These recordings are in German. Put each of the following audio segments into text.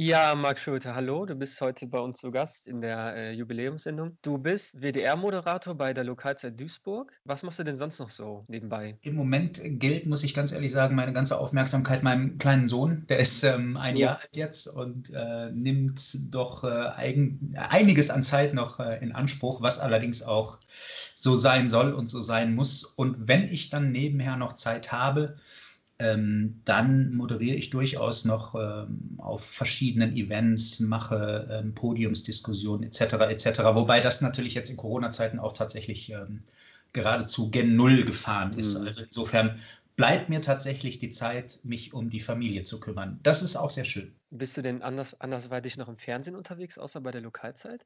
Ja, Marc Schulte, hallo. Du bist heute bei uns zu Gast in der äh, Jubiläumssendung. Du bist WDR-Moderator bei der Lokalzeit Duisburg. Was machst du denn sonst noch so nebenbei? Im Moment gilt, muss ich ganz ehrlich sagen, meine ganze Aufmerksamkeit meinem kleinen Sohn. Der ist ähm, ein Jahr alt jetzt und äh, nimmt doch äh, eigen, einiges an Zeit noch äh, in Anspruch, was allerdings auch so sein soll und so sein muss. Und wenn ich dann nebenher noch Zeit habe, ähm, dann moderiere ich durchaus noch ähm, auf verschiedenen Events, mache ähm, Podiumsdiskussionen etc. etc. Wobei das natürlich jetzt in Corona-Zeiten auch tatsächlich ähm, geradezu gen Null gefahren ist. Mhm. Also insofern bleibt mir tatsächlich die Zeit, mich um die Familie zu kümmern. Das ist auch sehr schön. Bist du denn anders, andersweitig noch im Fernsehen unterwegs, außer bei der Lokalzeit?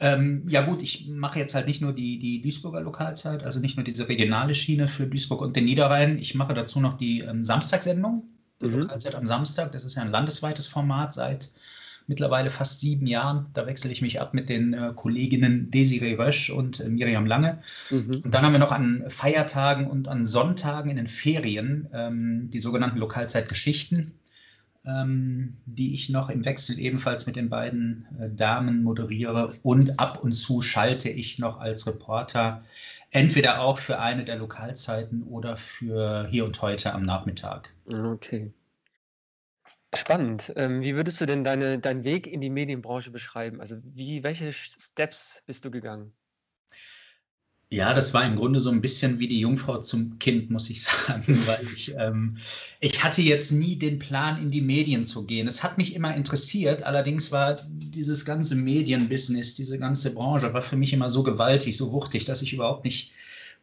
Ähm, ja gut, ich mache jetzt halt nicht nur die, die Duisburger Lokalzeit, also nicht nur diese regionale Schiene für Duisburg und den Niederrhein. Ich mache dazu noch die ähm, Samstagssendung, die mhm. Lokalzeit am Samstag. Das ist ja ein landesweites Format seit mittlerweile fast sieben Jahren. Da wechsle ich mich ab mit den äh, Kolleginnen Desiree Rösch und äh, Miriam Lange. Mhm. Und dann haben wir noch an Feiertagen und an Sonntagen in den Ferien ähm, die sogenannten Lokalzeitgeschichten ähm, die ich noch im Wechsel ebenfalls mit den beiden äh, Damen moderiere. Und ab und zu schalte ich noch als Reporter entweder auch für eine der Lokalzeiten oder für hier und heute am Nachmittag. Okay. Spannend. Ähm, wie würdest du denn deine, deinen Weg in die Medienbranche beschreiben? Also wie, welche Steps bist du gegangen? Ja, das war im Grunde so ein bisschen wie die Jungfrau zum Kind, muss ich sagen, weil ich, ähm, ich hatte jetzt nie den Plan, in die Medien zu gehen. Es hat mich immer interessiert, allerdings war dieses ganze Medienbusiness, diese ganze Branche, war für mich immer so gewaltig, so wuchtig, dass ich überhaupt nicht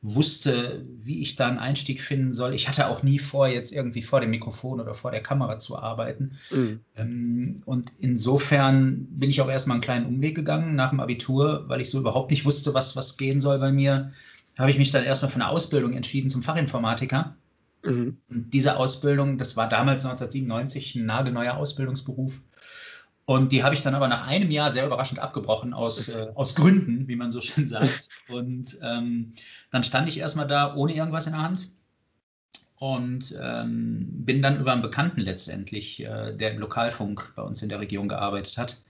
wusste, wie ich da einen Einstieg finden soll. Ich hatte auch nie vor, jetzt irgendwie vor dem Mikrofon oder vor der Kamera zu arbeiten. Mhm. Ähm, und insofern bin ich auch erstmal einen kleinen Umweg gegangen nach dem Abitur, weil ich so überhaupt nicht wusste, was, was gehen soll bei mir. Habe ich mich dann erstmal für eine Ausbildung entschieden zum Fachinformatiker. Mhm. Und diese Ausbildung, das war damals 1997 ein nagelneuer Ausbildungsberuf. Und die habe ich dann aber nach einem Jahr sehr überraschend abgebrochen, aus, äh, aus Gründen, wie man so schön sagt. Und ähm, dann stand ich erstmal da ohne irgendwas in der Hand und ähm, bin dann über einen Bekannten letztendlich, äh, der im Lokalfunk bei uns in der Region gearbeitet hat,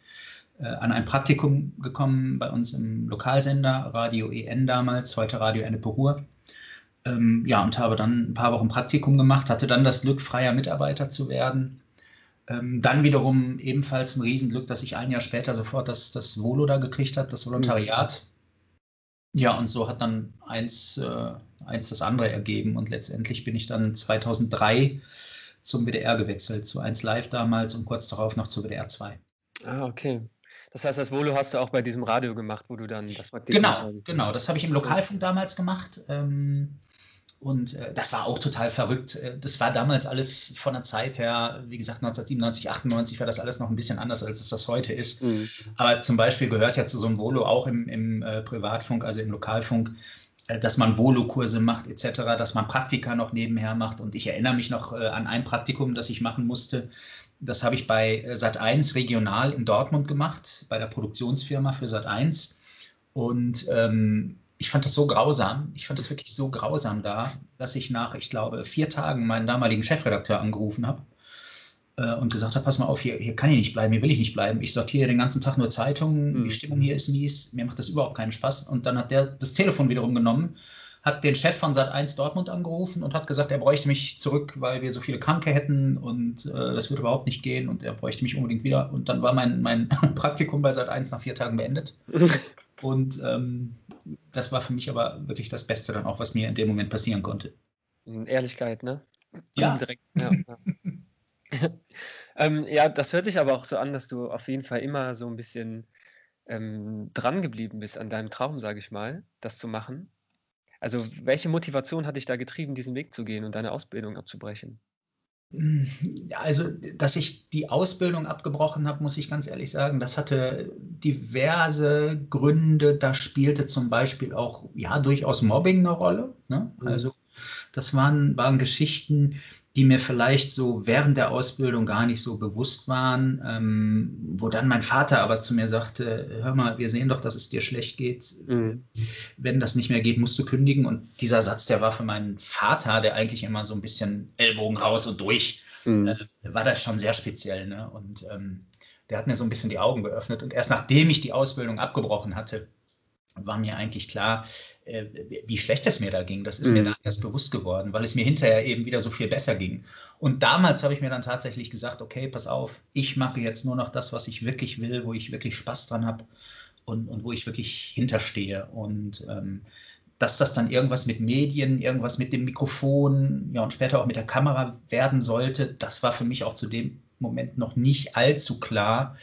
äh, an ein Praktikum gekommen bei uns im Lokalsender, Radio EN damals, heute Radio Ennepe Ruhr. Ähm, ja, und habe dann ein paar Wochen Praktikum gemacht, hatte dann das Glück, freier Mitarbeiter zu werden ähm, dann wiederum ebenfalls ein Riesenglück, dass ich ein Jahr später sofort das, das Volo da gekriegt habe, das Volontariat. Ja, und so hat dann eins, äh, eins das andere ergeben und letztendlich bin ich dann 2003 zum WDR gewechselt, zu 1 Live damals und kurz darauf noch zu WDR 2. Ah, okay. Das heißt, das Volo hast du auch bei diesem Radio gemacht, wo du dann das Genau, genau. Das habe ich im Lokalfunk damals gemacht. Ähm, und äh, das war auch total verrückt. Äh, das war damals alles von der Zeit her, wie gesagt, 1997, 98 war das alles noch ein bisschen anders, als es das heute ist. Mhm. Aber zum Beispiel gehört ja zu so einem Volo auch im, im äh, Privatfunk, also im Lokalfunk, äh, dass man Volo-Kurse macht etc., dass man Praktika noch nebenher macht. Und ich erinnere mich noch äh, an ein Praktikum, das ich machen musste. Das habe ich bei äh, Sat1 regional in Dortmund gemacht, bei der Produktionsfirma für Sat1. Und ähm, ich fand das so grausam, ich fand das wirklich so grausam da, dass ich nach, ich glaube, vier Tagen meinen damaligen Chefredakteur angerufen habe äh, und gesagt habe, pass mal auf, hier, hier kann ich nicht bleiben, hier will ich nicht bleiben. Ich sortiere den ganzen Tag nur Zeitungen, mhm. die Stimmung hier ist mies, mir macht das überhaupt keinen Spaß. Und dann hat der das Telefon wiederum genommen, hat den Chef von Sat1 Dortmund angerufen und hat gesagt, er bräuchte mich zurück, weil wir so viele Kranke hätten und äh, das würde überhaupt nicht gehen und er bräuchte mich unbedingt wieder. Und dann war mein, mein Praktikum bei Sat1 nach vier Tagen beendet. Und ähm, das war für mich aber wirklich das Beste dann auch, was mir in dem Moment passieren konnte. Ehrlichkeit, ne? Ja. Direkt, ja, ja. ähm, ja, das hört sich aber auch so an, dass du auf jeden Fall immer so ein bisschen ähm, dran geblieben bist an deinem Traum, sage ich mal, das zu machen. Also, welche Motivation hat dich da getrieben, diesen Weg zu gehen und deine Ausbildung abzubrechen? Also, dass ich die Ausbildung abgebrochen habe, muss ich ganz ehrlich sagen, das hatte diverse Gründe. Da spielte zum Beispiel auch ja durchaus Mobbing eine Rolle. Ne? Mhm. Also, das waren, waren Geschichten, die mir vielleicht so während der Ausbildung gar nicht so bewusst waren, ähm, wo dann mein Vater aber zu mir sagte, hör mal, wir sehen doch, dass es dir schlecht geht. Mhm. Wenn das nicht mehr geht, musst du kündigen. Und dieser Satz, der war für meinen Vater, der eigentlich immer so ein bisschen Ellbogen raus und durch mhm. äh, war das schon sehr speziell. Ne? Und ähm, der hat mir so ein bisschen die Augen geöffnet. Und erst nachdem ich die Ausbildung abgebrochen hatte, war mir eigentlich klar, äh, wie schlecht es mir da ging. Das ist mhm. mir dann erst bewusst geworden, weil es mir hinterher eben wieder so viel besser ging. Und damals habe ich mir dann tatsächlich gesagt, okay, pass auf, ich mache jetzt nur noch das, was ich wirklich will, wo ich wirklich Spaß dran habe und, und wo ich wirklich hinterstehe. Und ähm, dass das dann irgendwas mit Medien, irgendwas mit dem Mikrofon, ja und später auch mit der Kamera werden sollte, das war für mich auch zu dem Moment noch nicht allzu klar.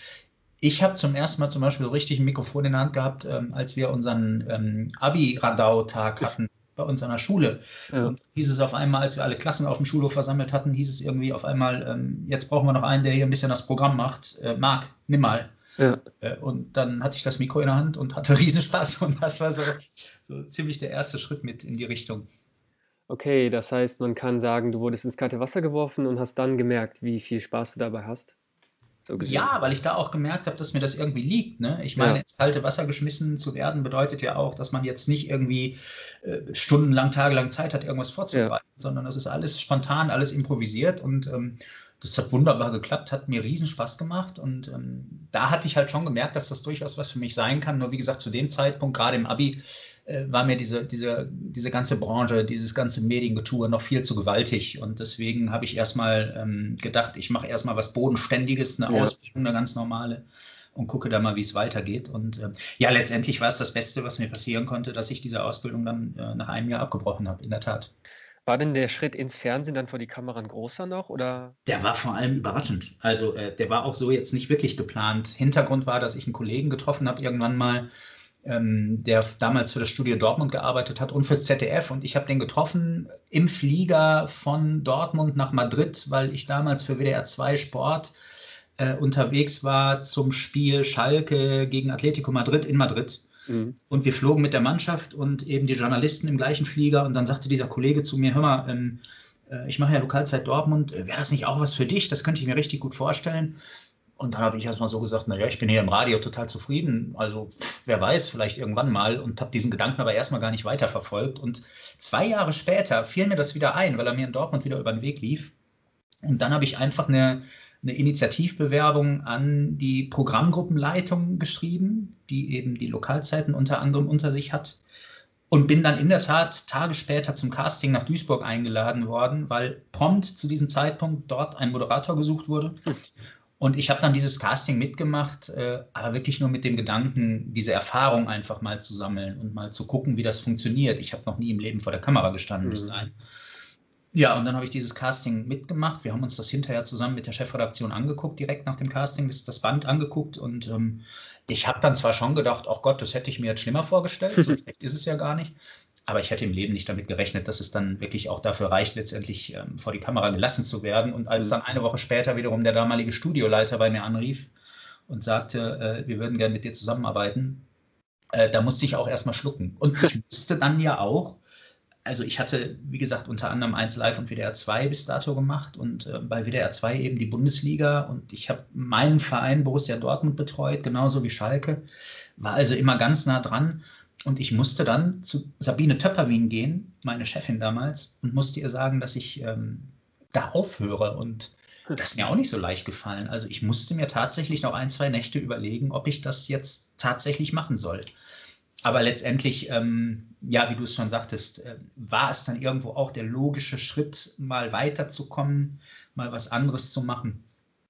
Ich habe zum ersten Mal zum Beispiel so richtig ein Mikrofon in der Hand gehabt, ähm, als wir unseren ähm, Abi-Radau-Tag hatten bei uns an der Schule. Ja. Und hieß es auf einmal, als wir alle Klassen auf dem Schulhof versammelt hatten, hieß es irgendwie auf einmal, ähm, jetzt brauchen wir noch einen, der hier ein bisschen das Programm macht. Äh, Marc, nimm mal. Ja. Äh, und dann hatte ich das Mikro in der Hand und hatte Riesenspaß. Und das war so, so ziemlich der erste Schritt mit in die Richtung. Okay, das heißt, man kann sagen, du wurdest ins kalte Wasser geworfen und hast dann gemerkt, wie viel Spaß du dabei hast? So ja, weil ich da auch gemerkt habe, dass mir das irgendwie liegt. Ne? Ich meine, ja. ins kalte Wasser geschmissen zu werden, bedeutet ja auch, dass man jetzt nicht irgendwie äh, stundenlang, tagelang Zeit hat, irgendwas vorzubereiten, ja. sondern das ist alles spontan, alles improvisiert und ähm, das hat wunderbar geklappt, hat mir riesen Spaß gemacht und ähm, da hatte ich halt schon gemerkt, dass das durchaus was für mich sein kann. Nur wie gesagt, zu dem Zeitpunkt, gerade im Abi, war mir diese, diese, diese ganze Branche, dieses ganze Mediengetue noch viel zu gewaltig. Und deswegen habe ich erstmal ähm, gedacht, ich mache erstmal was Bodenständiges, eine ja. Ausbildung, eine ganz normale und gucke da mal, wie es weitergeht. Und äh, ja, letztendlich war es das Beste, was mir passieren konnte, dass ich diese Ausbildung dann äh, nach einem Jahr abgebrochen habe, in der Tat. War denn der Schritt ins Fernsehen dann vor die Kamera ein großer noch? Oder? Der war vor allem überraschend. Also äh, der war auch so jetzt nicht wirklich geplant. Hintergrund war, dass ich einen Kollegen getroffen habe, irgendwann mal, ähm, der damals für das Studio Dortmund gearbeitet hat und fürs ZDF. Und ich habe den getroffen im Flieger von Dortmund nach Madrid, weil ich damals für WDR 2 Sport äh, unterwegs war zum Spiel Schalke gegen Atletico Madrid in Madrid. Mhm. Und wir flogen mit der Mannschaft und eben die Journalisten im gleichen Flieger. Und dann sagte dieser Kollege zu mir: Hör mal, ähm, äh, ich mache ja Lokalzeit Dortmund. Wäre das nicht auch was für dich? Das könnte ich mir richtig gut vorstellen. Und dann habe ich erstmal so gesagt, naja, ich bin hier im Radio total zufrieden. Also wer weiß, vielleicht irgendwann mal. Und habe diesen Gedanken aber erstmal gar nicht weiterverfolgt. Und zwei Jahre später fiel mir das wieder ein, weil er mir in Dortmund wieder über den Weg lief. Und dann habe ich einfach eine, eine Initiativbewerbung an die Programmgruppenleitung geschrieben, die eben die Lokalzeiten unter anderem unter sich hat. Und bin dann in der Tat Tage später zum Casting nach Duisburg eingeladen worden, weil prompt zu diesem Zeitpunkt dort ein Moderator gesucht wurde. Und ich habe dann dieses Casting mitgemacht, äh, aber wirklich nur mit dem Gedanken, diese Erfahrung einfach mal zu sammeln und mal zu gucken, wie das funktioniert. Ich habe noch nie im Leben vor der Kamera gestanden mhm. bis dahin. Ja, und dann habe ich dieses Casting mitgemacht. Wir haben uns das hinterher zusammen mit der Chefredaktion angeguckt, direkt nach dem Casting, das, das Band angeguckt. Und ähm, ich habe dann zwar schon gedacht, ach Gott, das hätte ich mir jetzt schlimmer vorgestellt, so schlecht ist es ja gar nicht. Aber ich hätte im Leben nicht damit gerechnet, dass es dann wirklich auch dafür reicht, letztendlich ähm, vor die Kamera gelassen zu werden. Und als mhm. dann eine Woche später wiederum der damalige Studioleiter bei mir anrief und sagte, äh, wir würden gerne mit dir zusammenarbeiten, äh, da musste ich auch erstmal schlucken. Und ich wusste dann ja auch, also ich hatte, wie gesagt, unter anderem 1 Live und WDR 2 bis dato gemacht und äh, bei WDR 2 eben die Bundesliga und ich habe meinen Verein Borussia Dortmund betreut, genauso wie Schalke, war also immer ganz nah dran und ich musste dann zu Sabine Töpperwien gehen, meine Chefin damals, und musste ihr sagen, dass ich ähm, da aufhöre. Und das ist mir auch nicht so leicht gefallen. Also ich musste mir tatsächlich noch ein, zwei Nächte überlegen, ob ich das jetzt tatsächlich machen soll. Aber letztendlich, ähm, ja, wie du es schon sagtest, äh, war es dann irgendwo auch der logische Schritt, mal weiterzukommen, mal was anderes zu machen.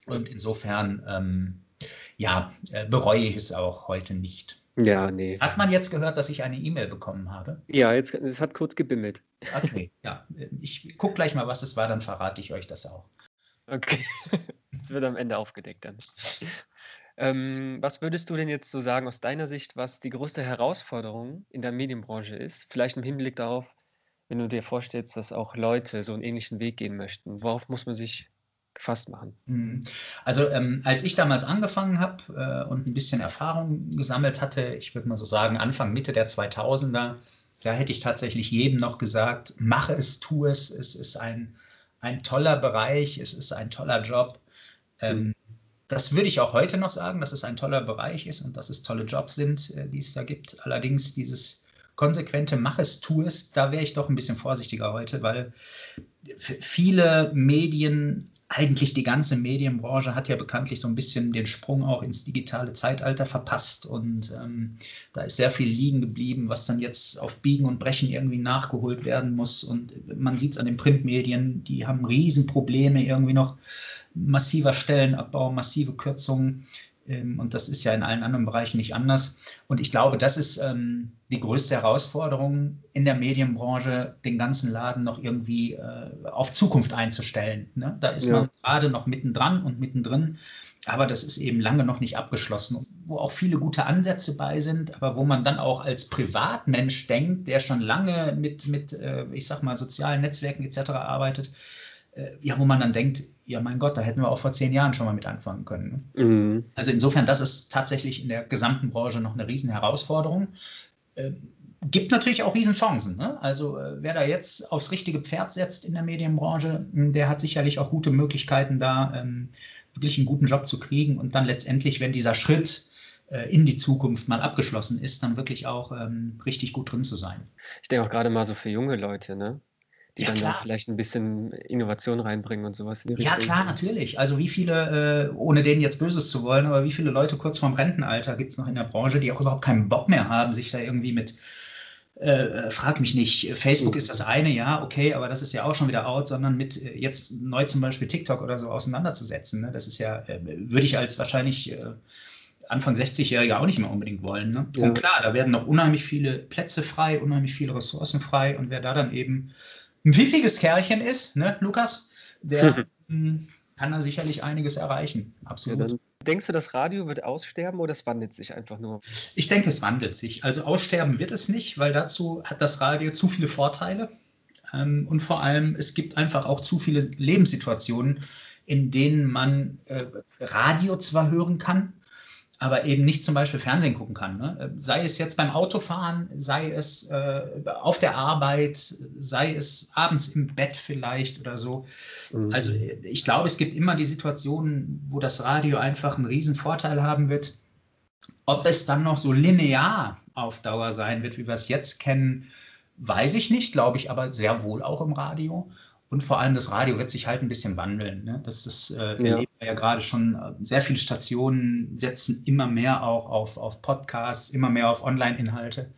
Und insofern, ähm, ja, äh, bereue ich es auch heute nicht. Ja, nee. Hat man jetzt gehört, dass ich eine E-Mail bekommen habe? Ja, jetzt, es hat kurz gebimmelt. Okay, ja. Ich gucke gleich mal, was es war, dann verrate ich euch das auch. Okay. Das wird am Ende aufgedeckt dann. Ähm, was würdest du denn jetzt so sagen aus deiner Sicht, was die größte Herausforderung in der Medienbranche ist? Vielleicht im Hinblick darauf, wenn du dir vorstellst, dass auch Leute so einen ähnlichen Weg gehen möchten. Worauf muss man sich gefasst machen? Mhm. Also ähm, als ich damals angefangen habe äh, und ein bisschen Erfahrung gesammelt hatte, ich würde mal so sagen Anfang, Mitte der 2000er, da hätte ich tatsächlich jedem noch gesagt, mache es, tu es, es ist ein, ein toller Bereich, es ist ein toller Job. Ähm. Das würde ich auch heute noch sagen, dass es ein toller Bereich ist und dass es tolle Jobs sind, äh, die es da gibt. Allerdings dieses konsequente Mach es, tu es, da wäre ich doch ein bisschen vorsichtiger heute, weil viele Medien eigentlich die ganze Medienbranche hat ja bekanntlich so ein bisschen den Sprung auch ins digitale Zeitalter verpasst und ähm, da ist sehr viel liegen geblieben, was dann jetzt auf Biegen und Brechen irgendwie nachgeholt werden muss und man sieht es an den Printmedien, die haben Riesenprobleme irgendwie noch. Massiver Stellenabbau, massive Kürzungen und das ist ja in allen anderen Bereichen nicht anders. Und ich glaube, das ist ähm, die größte Herausforderung in der Medienbranche, den ganzen Laden noch irgendwie äh, auf Zukunft einzustellen. Ne? Da ist ja. man gerade noch mittendran und mittendrin. Aber das ist eben lange noch nicht abgeschlossen, wo auch viele gute Ansätze bei sind, aber wo man dann auch als Privatmensch denkt, der schon lange mit, mit äh, ich sag mal, sozialen Netzwerken etc. arbeitet, äh, ja, wo man dann denkt, ja, mein Gott, da hätten wir auch vor zehn Jahren schon mal mit anfangen können. Ne? Mhm. Also insofern, das ist tatsächlich in der gesamten Branche noch eine riesen Herausforderung. Äh, gibt natürlich auch Riesenchancen. Ne? Also äh, wer da jetzt aufs richtige Pferd setzt in der Medienbranche, hm, der hat sicherlich auch gute Möglichkeiten, da ähm, wirklich einen guten Job zu kriegen und dann letztendlich, wenn dieser Schritt äh, in die Zukunft mal abgeschlossen ist, dann wirklich auch ähm, richtig gut drin zu sein. Ich denke auch gerade mal so für junge Leute, ne? Die ja, dann, dann vielleicht ein bisschen Innovation reinbringen und sowas. ja, klar, natürlich. Also wie viele, äh, ohne denen jetzt Böses zu wollen, aber wie viele Leute kurz vorm Rentenalter gibt es noch in der Branche, die auch überhaupt keinen Bock mehr haben, sich da irgendwie mit, äh, äh frag mich nicht, Facebook mhm. ist das eine, ja, okay, aber das ist ja auch schon wieder out, sondern mit äh, jetzt neu zum Beispiel TikTok oder so auseinanderzusetzen. Ne? Das ist ja, äh, würde ich als wahrscheinlich äh, Anfang 60-Jährige auch nicht mehr unbedingt wollen. Ne? Ja. Und klar, da werden noch unheimlich viele Plätze frei, unheimlich viele Ressourcen frei und wer da dann eben ein pfiffiges Kerlchen ist, ne, Lukas, der hm, kann da sicherlich einiges erreichen. Absolut. Ja, denkst du, das Radio wird aussterben oder es wandelt sich einfach nur? Ich denke, es wandelt sich. Also aussterben wird es nicht, weil dazu hat das Radio zu viele Vorteile. Ähm, und vor allem, es gibt einfach auch zu viele Lebenssituationen, in denen man äh, Radio zwar hören kann, aber eben nicht zum Beispiel Fernsehen gucken kann. Ne? Sei es jetzt beim Autofahren, sei es äh, auf der Arbeit, sei es abends im Bett vielleicht oder so. Mhm. Also ich glaube, es gibt immer die Situationen, wo das Radio einfach einen riesen Vorteil haben wird. Ob es dann noch so linear auf Dauer sein wird, wie wir es jetzt kennen, weiß ich nicht, glaube ich aber sehr wohl auch im Radio. Und vor allem das Radio wird sich halt ein bisschen wandeln. Ne? Das ist, äh, wir ja. ja gerade schon, äh, sehr viele Stationen setzen immer mehr auch auf, auf Podcasts, immer mehr auf Online-Inhalte.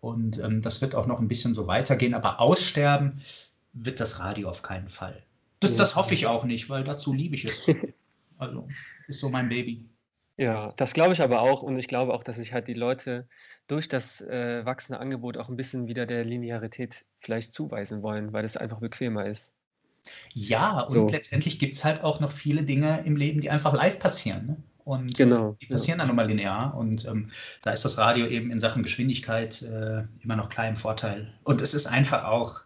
Und ähm, das wird auch noch ein bisschen so weitergehen. Aber aussterben wird das Radio auf keinen Fall. Das, das hoffe ich auch nicht, weil dazu liebe ich es. Also ist so mein Baby. Ja, das glaube ich aber auch. Und ich glaube auch, dass sich halt die Leute durch das äh, wachsende Angebot auch ein bisschen wieder der Linearität vielleicht zuweisen wollen, weil es einfach bequemer ist. Ja, und so. letztendlich gibt es halt auch noch viele Dinge im Leben, die einfach live passieren. Ne? Und genau, die passieren ja. dann nochmal linear. Und ähm, da ist das Radio eben in Sachen Geschwindigkeit äh, immer noch klar im Vorteil. Und es ist einfach auch,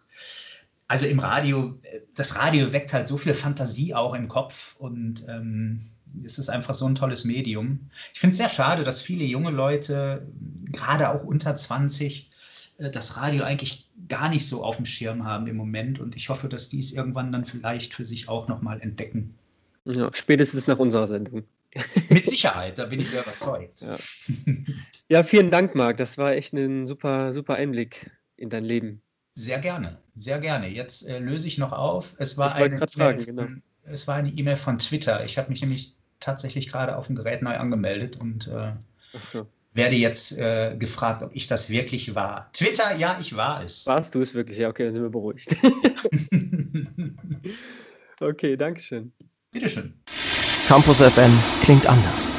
also im Radio, äh, das Radio weckt halt so viel Fantasie auch im Kopf und ähm, es ist einfach so ein tolles Medium. Ich finde es sehr schade, dass viele junge Leute, gerade auch unter 20, äh, das Radio eigentlich gar nicht so auf dem Schirm haben im Moment. Und ich hoffe, dass die es irgendwann dann vielleicht für sich auch nochmal entdecken. Ja, spätestens nach unserer Sendung. Mit Sicherheit, da bin ich sehr überzeugt. Ja. ja, vielen Dank, Marc. Das war echt ein super, super Einblick in dein Leben. Sehr gerne, sehr gerne. Jetzt äh, löse ich noch auf. Es war, eine e fragen, genau. es war eine E-Mail von Twitter. Ich habe mich nämlich tatsächlich gerade auf dem Gerät neu angemeldet und äh, so. werde jetzt äh, gefragt, ob ich das wirklich war. Twitter, ja, ich war es. Warst du es wirklich? Ja, okay, dann sind wir beruhigt. okay, danke schön. Bitteschön. Campus FM klingt anders.